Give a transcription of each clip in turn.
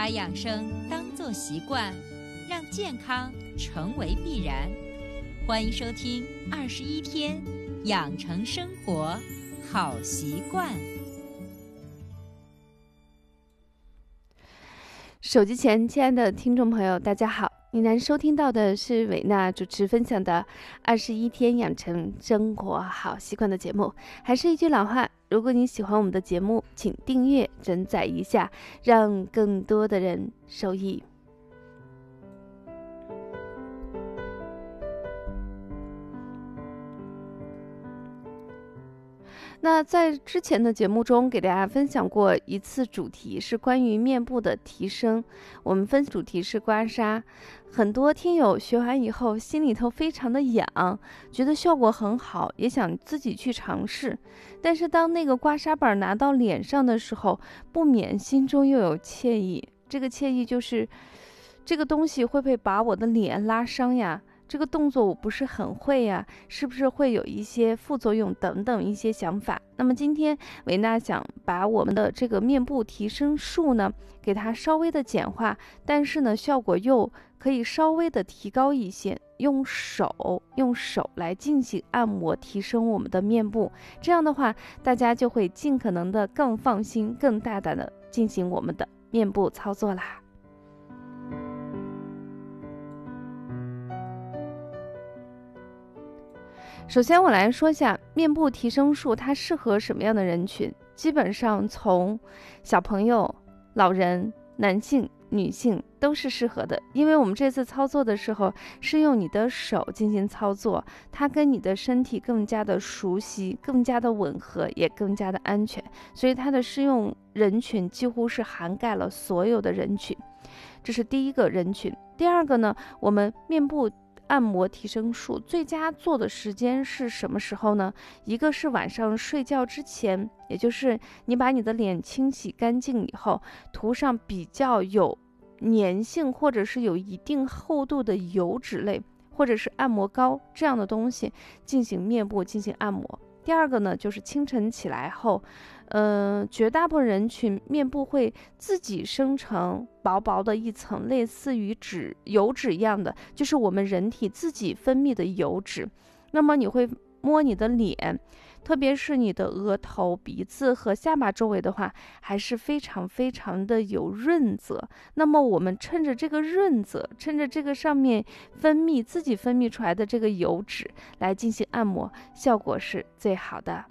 把养生当作习惯，让健康成为必然。欢迎收听《二十一天养成生活好习惯》。手机前，亲爱的听众朋友，大家好！你能收听到的是伟娜主持分享的《二十一天养成生活好习惯》的节目。还是一句老话，如果你喜欢我们的节目，请订阅、转载一下，让更多的人受益。那在之前的节目中，给大家分享过一次主题是关于面部的提升。我们分主题是刮痧，很多听友学完以后心里头非常的痒，觉得效果很好，也想自己去尝试。但是当那个刮痧板拿到脸上的时候，不免心中又有惬意。这个惬意就是，这个东西会不会把我的脸拉伤呀？这个动作我不是很会呀，是不是会有一些副作用等等一些想法？那么今天维娜想把我们的这个面部提升术呢，给它稍微的简化，但是呢效果又可以稍微的提高一些，用手用手来进行按摩，提升我们的面部，这样的话大家就会尽可能的更放心、更大胆的进行我们的面部操作啦。首先，我来说一下面部提升术，它适合什么样的人群？基本上从小朋友、老人、男性、女性都是适合的。因为我们这次操作的时候是用你的手进行操作，它跟你的身体更加的熟悉、更加的吻合，也更加的安全，所以它的适用人群几乎是涵盖了所有的人群。这是第一个人群。第二个呢，我们面部。按摩提升术最佳做的时间是什么时候呢？一个是晚上睡觉之前，也就是你把你的脸清洗干净以后，涂上比较有粘性或者是有一定厚度的油脂类或者是按摩膏这样的东西进行面部进行按摩。第二个呢，就是清晨起来后。嗯，绝大部分人群面部会自己生成薄薄的一层，类似于脂油脂一样的，就是我们人体自己分泌的油脂。那么你会摸你的脸，特别是你的额头、鼻子和下巴周围的话，还是非常非常的有润泽。那么我们趁着这个润泽，趁着这个上面分泌自己分泌出来的这个油脂来进行按摩，效果是最好的。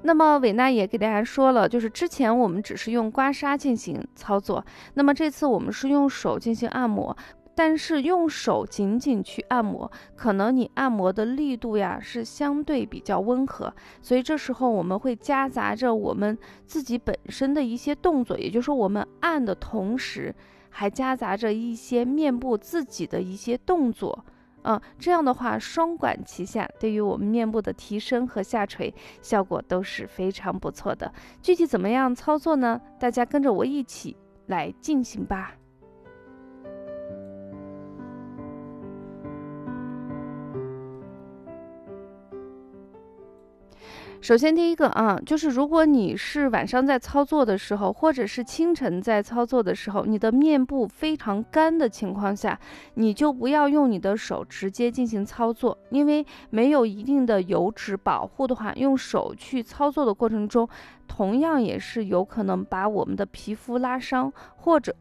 那么伟娜也给大家说了，就是之前我们只是用刮痧进行操作，那么这次我们是用手进行按摩，但是用手仅仅去按摩，可能你按摩的力度呀是相对比较温和，所以这时候我们会夹杂着我们自己本身的一些动作，也就是说我们按的同时，还夹杂着一些面部自己的一些动作。嗯，这样的话双管齐下，对于我们面部的提升和下垂效果都是非常不错的。具体怎么样操作呢？大家跟着我一起来进行吧。首先，第一个啊，就是如果你是晚上在操作的时候，或者是清晨在操作的时候，你的面部非常干的情况下，你就不要用你的手直接进行操作，因为没有一定的油脂保护的话，用手去操作的过程中，同样也是有可能把我们的皮肤拉伤，或者，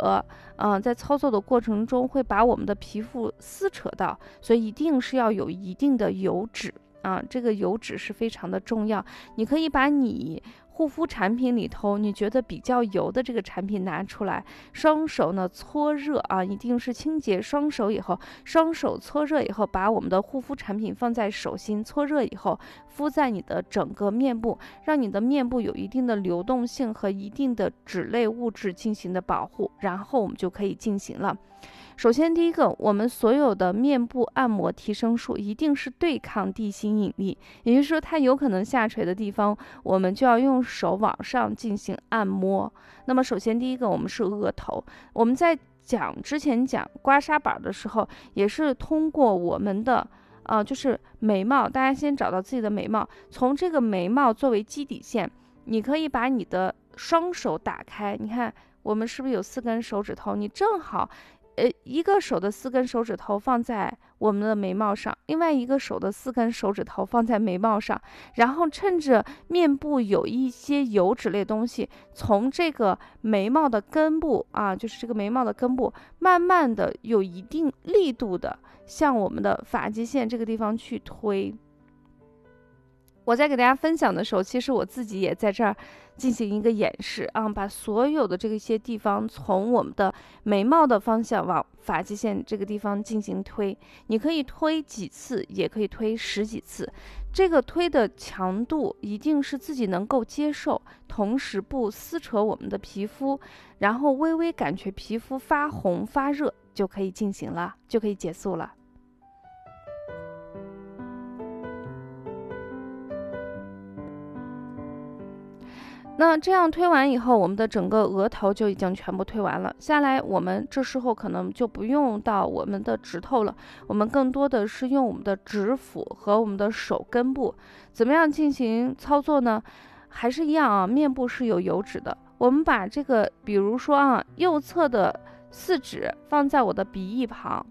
嗯，在操作的过程中会把我们的皮肤撕扯到，所以一定是要有一定的油脂。啊，这个油脂是非常的重要。你可以把你护肤产品里头你觉得比较油的这个产品拿出来，双手呢搓热啊，一定是清洁双手以后，双手搓热以后，把我们的护肤产品放在手心搓热以后，敷在你的整个面部，让你的面部有一定的流动性和一定的脂类物质进行的保护，然后我们就可以进行了。首先，第一个，我们所有的面部按摩提升术一定是对抗地心引力，也就是说，它有可能下垂的地方，我们就要用手往上进行按摩。那么，首先第一个，我们是额头。我们在讲之前讲刮痧板的时候，也是通过我们的啊，就是眉毛，大家先找到自己的眉毛，从这个眉毛作为基底线，你可以把你的双手打开，你看我们是不是有四根手指头？你正好。呃，一个手的四根手指头放在我们的眉毛上，另外一个手的四根手指头放在眉毛上，然后趁着面部有一些油脂类东西，从这个眉毛的根部啊，就是这个眉毛的根部，慢慢的有一定力度的向我们的发际线这个地方去推。我在给大家分享的时候，其实我自己也在这儿进行一个演示啊，把所有的这些地方从我们的眉毛的方向往发际线这个地方进行推。你可以推几次，也可以推十几次。这个推的强度一定是自己能够接受，同时不撕扯我们的皮肤，然后微微感觉皮肤发红发热就可以进行了，就可以结束了。那这样推完以后，我们的整个额头就已经全部推完了。下来，我们这时候可能就不用到我们的指头了，我们更多的是用我们的指腹和我们的手根部，怎么样进行操作呢？还是一样啊，面部是有油脂的，我们把这个，比如说啊，右侧的四指放在我的鼻翼旁，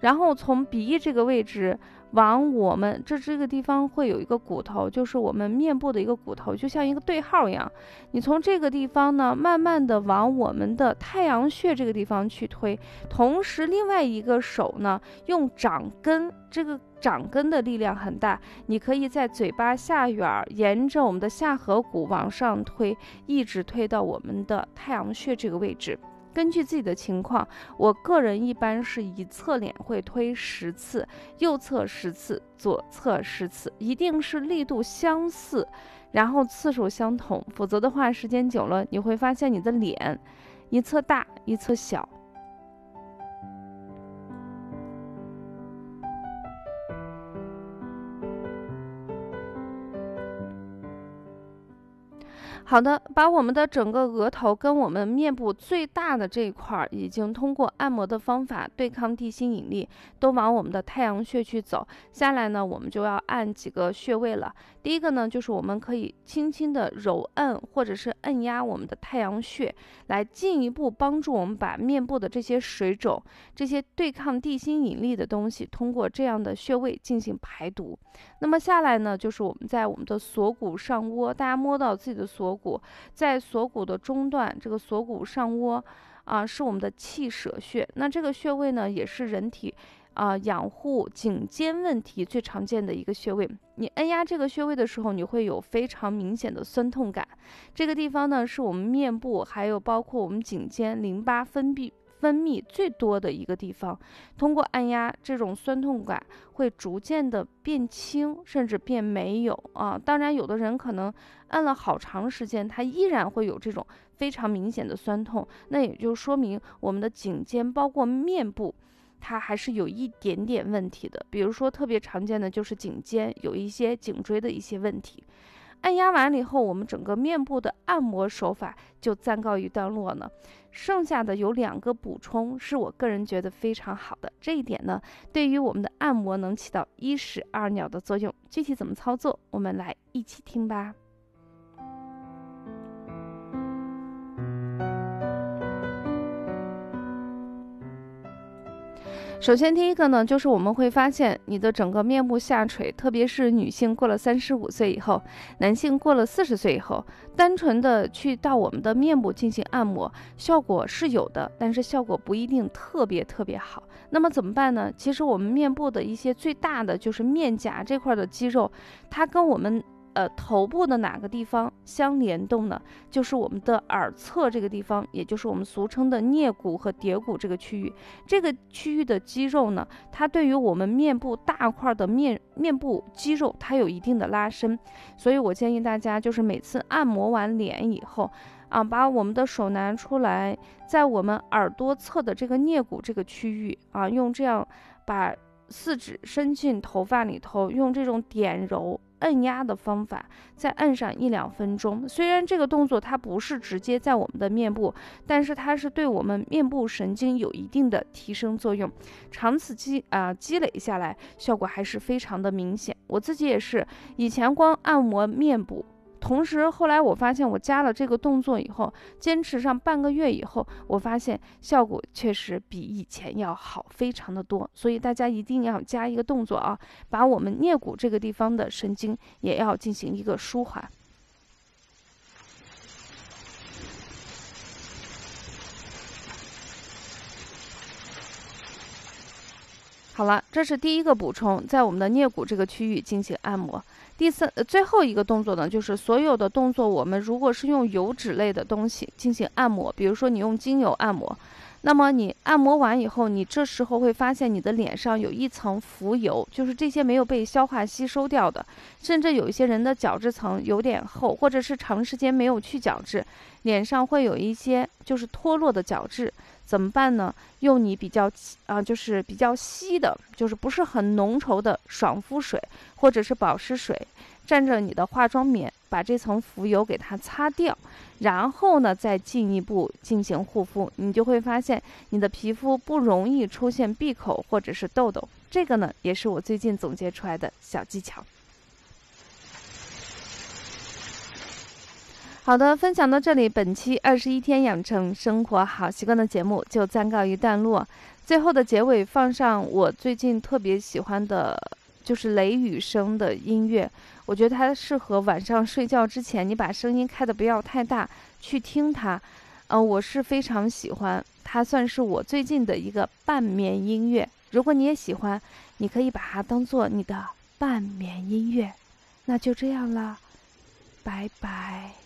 然后从鼻翼这个位置。往我们这这个地方会有一个骨头，就是我们面部的一个骨头，就像一个对号一样。你从这个地方呢，慢慢的往我们的太阳穴这个地方去推，同时另外一个手呢，用掌根，这个掌根的力量很大，你可以在嘴巴下缘，沿着我们的下颌骨往上推，一直推到我们的太阳穴这个位置。根据自己的情况，我个人一般是一侧脸会推十次，右侧十次，左侧十次，一定是力度相似，然后次数相同，否则的话，时间久了你会发现你的脸一侧大，一侧小。好的，把我们的整个额头跟我们面部最大的这一块儿，已经通过按摩的方法对抗地心引力，都往我们的太阳穴去走。下来呢，我们就要按几个穴位了。第一个呢，就是我们可以轻轻的揉按或者是按压我们的太阳穴，来进一步帮助我们把面部的这些水肿、这些对抗地心引力的东西，通过这样的穴位进行排毒。那么下来呢，就是我们在我们的锁骨上窝，大家摸到自己的锁。骨在锁骨的中段，这个锁骨上窝啊是我们的气舍穴。那这个穴位呢，也是人体啊养护颈肩问题最常见的一个穴位。你按压这个穴位的时候，你会有非常明显的酸痛感。这个地方呢，是我们面部还有包括我们颈肩淋巴分泌。分泌最多的一个地方，通过按压，这种酸痛感会逐渐的变轻，甚至变没有啊。当然，有的人可能按了好长时间，他依然会有这种非常明显的酸痛，那也就说明我们的颈肩包括面部，它还是有一点点问题的。比如说，特别常见的就是颈肩有一些颈椎的一些问题。按压完了以后，我们整个面部的按摩手法就暂告一段落了。剩下的有两个补充，是我个人觉得非常好的。这一点呢，对于我们的按摩能起到一石二鸟的作用。具体怎么操作，我们来一起听吧。首先，第一个呢，就是我们会发现你的整个面部下垂，特别是女性过了三十五岁以后，男性过了四十岁以后，单纯的去到我们的面部进行按摩，效果是有的，但是效果不一定特别特别好。那么怎么办呢？其实我们面部的一些最大的就是面颊这块的肌肉，它跟我们。呃，头部的哪个地方相联动呢？就是我们的耳侧这个地方，也就是我们俗称的颞骨和蝶骨这个区域。这个区域的肌肉呢，它对于我们面部大块的面面部肌肉，它有一定的拉伸。所以我建议大家，就是每次按摩完脸以后，啊，把我们的手拿出来，在我们耳朵侧的这个颞骨这个区域，啊，用这样把。四指伸进头发里头，用这种点揉。按压的方法，再按上一两分钟。虽然这个动作它不是直接在我们的面部，但是它是对我们面部神经有一定的提升作用。长此积啊积累下来，效果还是非常的明显。我自己也是，以前光按摩面部。同时，后来我发现我加了这个动作以后，坚持上半个月以后，我发现效果确实比以前要好，非常的多。所以大家一定要加一个动作啊，把我们颞骨这个地方的神经也要进行一个舒缓。好了，这是第一个补充，在我们的颞骨这个区域进行按摩。第三，最后一个动作呢，就是所有的动作，我们如果是用油脂类的东西进行按摩，比如说你用精油按摩，那么你按摩完以后，你这时候会发现你的脸上有一层浮油，就是这些没有被消化吸收掉的，甚至有一些人的角质层有点厚，或者是长时间没有去角质，脸上会有一些就是脱落的角质。怎么办呢？用你比较啊，就是比较稀的，就是不是很浓稠的爽肤水，或者是保湿水，蘸着你的化妆棉，把这层浮油给它擦掉，然后呢，再进一步进行护肤，你就会发现你的皮肤不容易出现闭口或者是痘痘。这个呢，也是我最近总结出来的小技巧。好的，分享到这里，本期二十一天养成生活好习惯的节目就暂告一段落。最后的结尾放上我最近特别喜欢的，就是雷雨声的音乐。我觉得它适合晚上睡觉之前，你把声音开的不要太大，去听它。嗯，我是非常喜欢，它算是我最近的一个半眠音乐。如果你也喜欢，你可以把它当做你的半眠音乐。那就这样了，拜拜。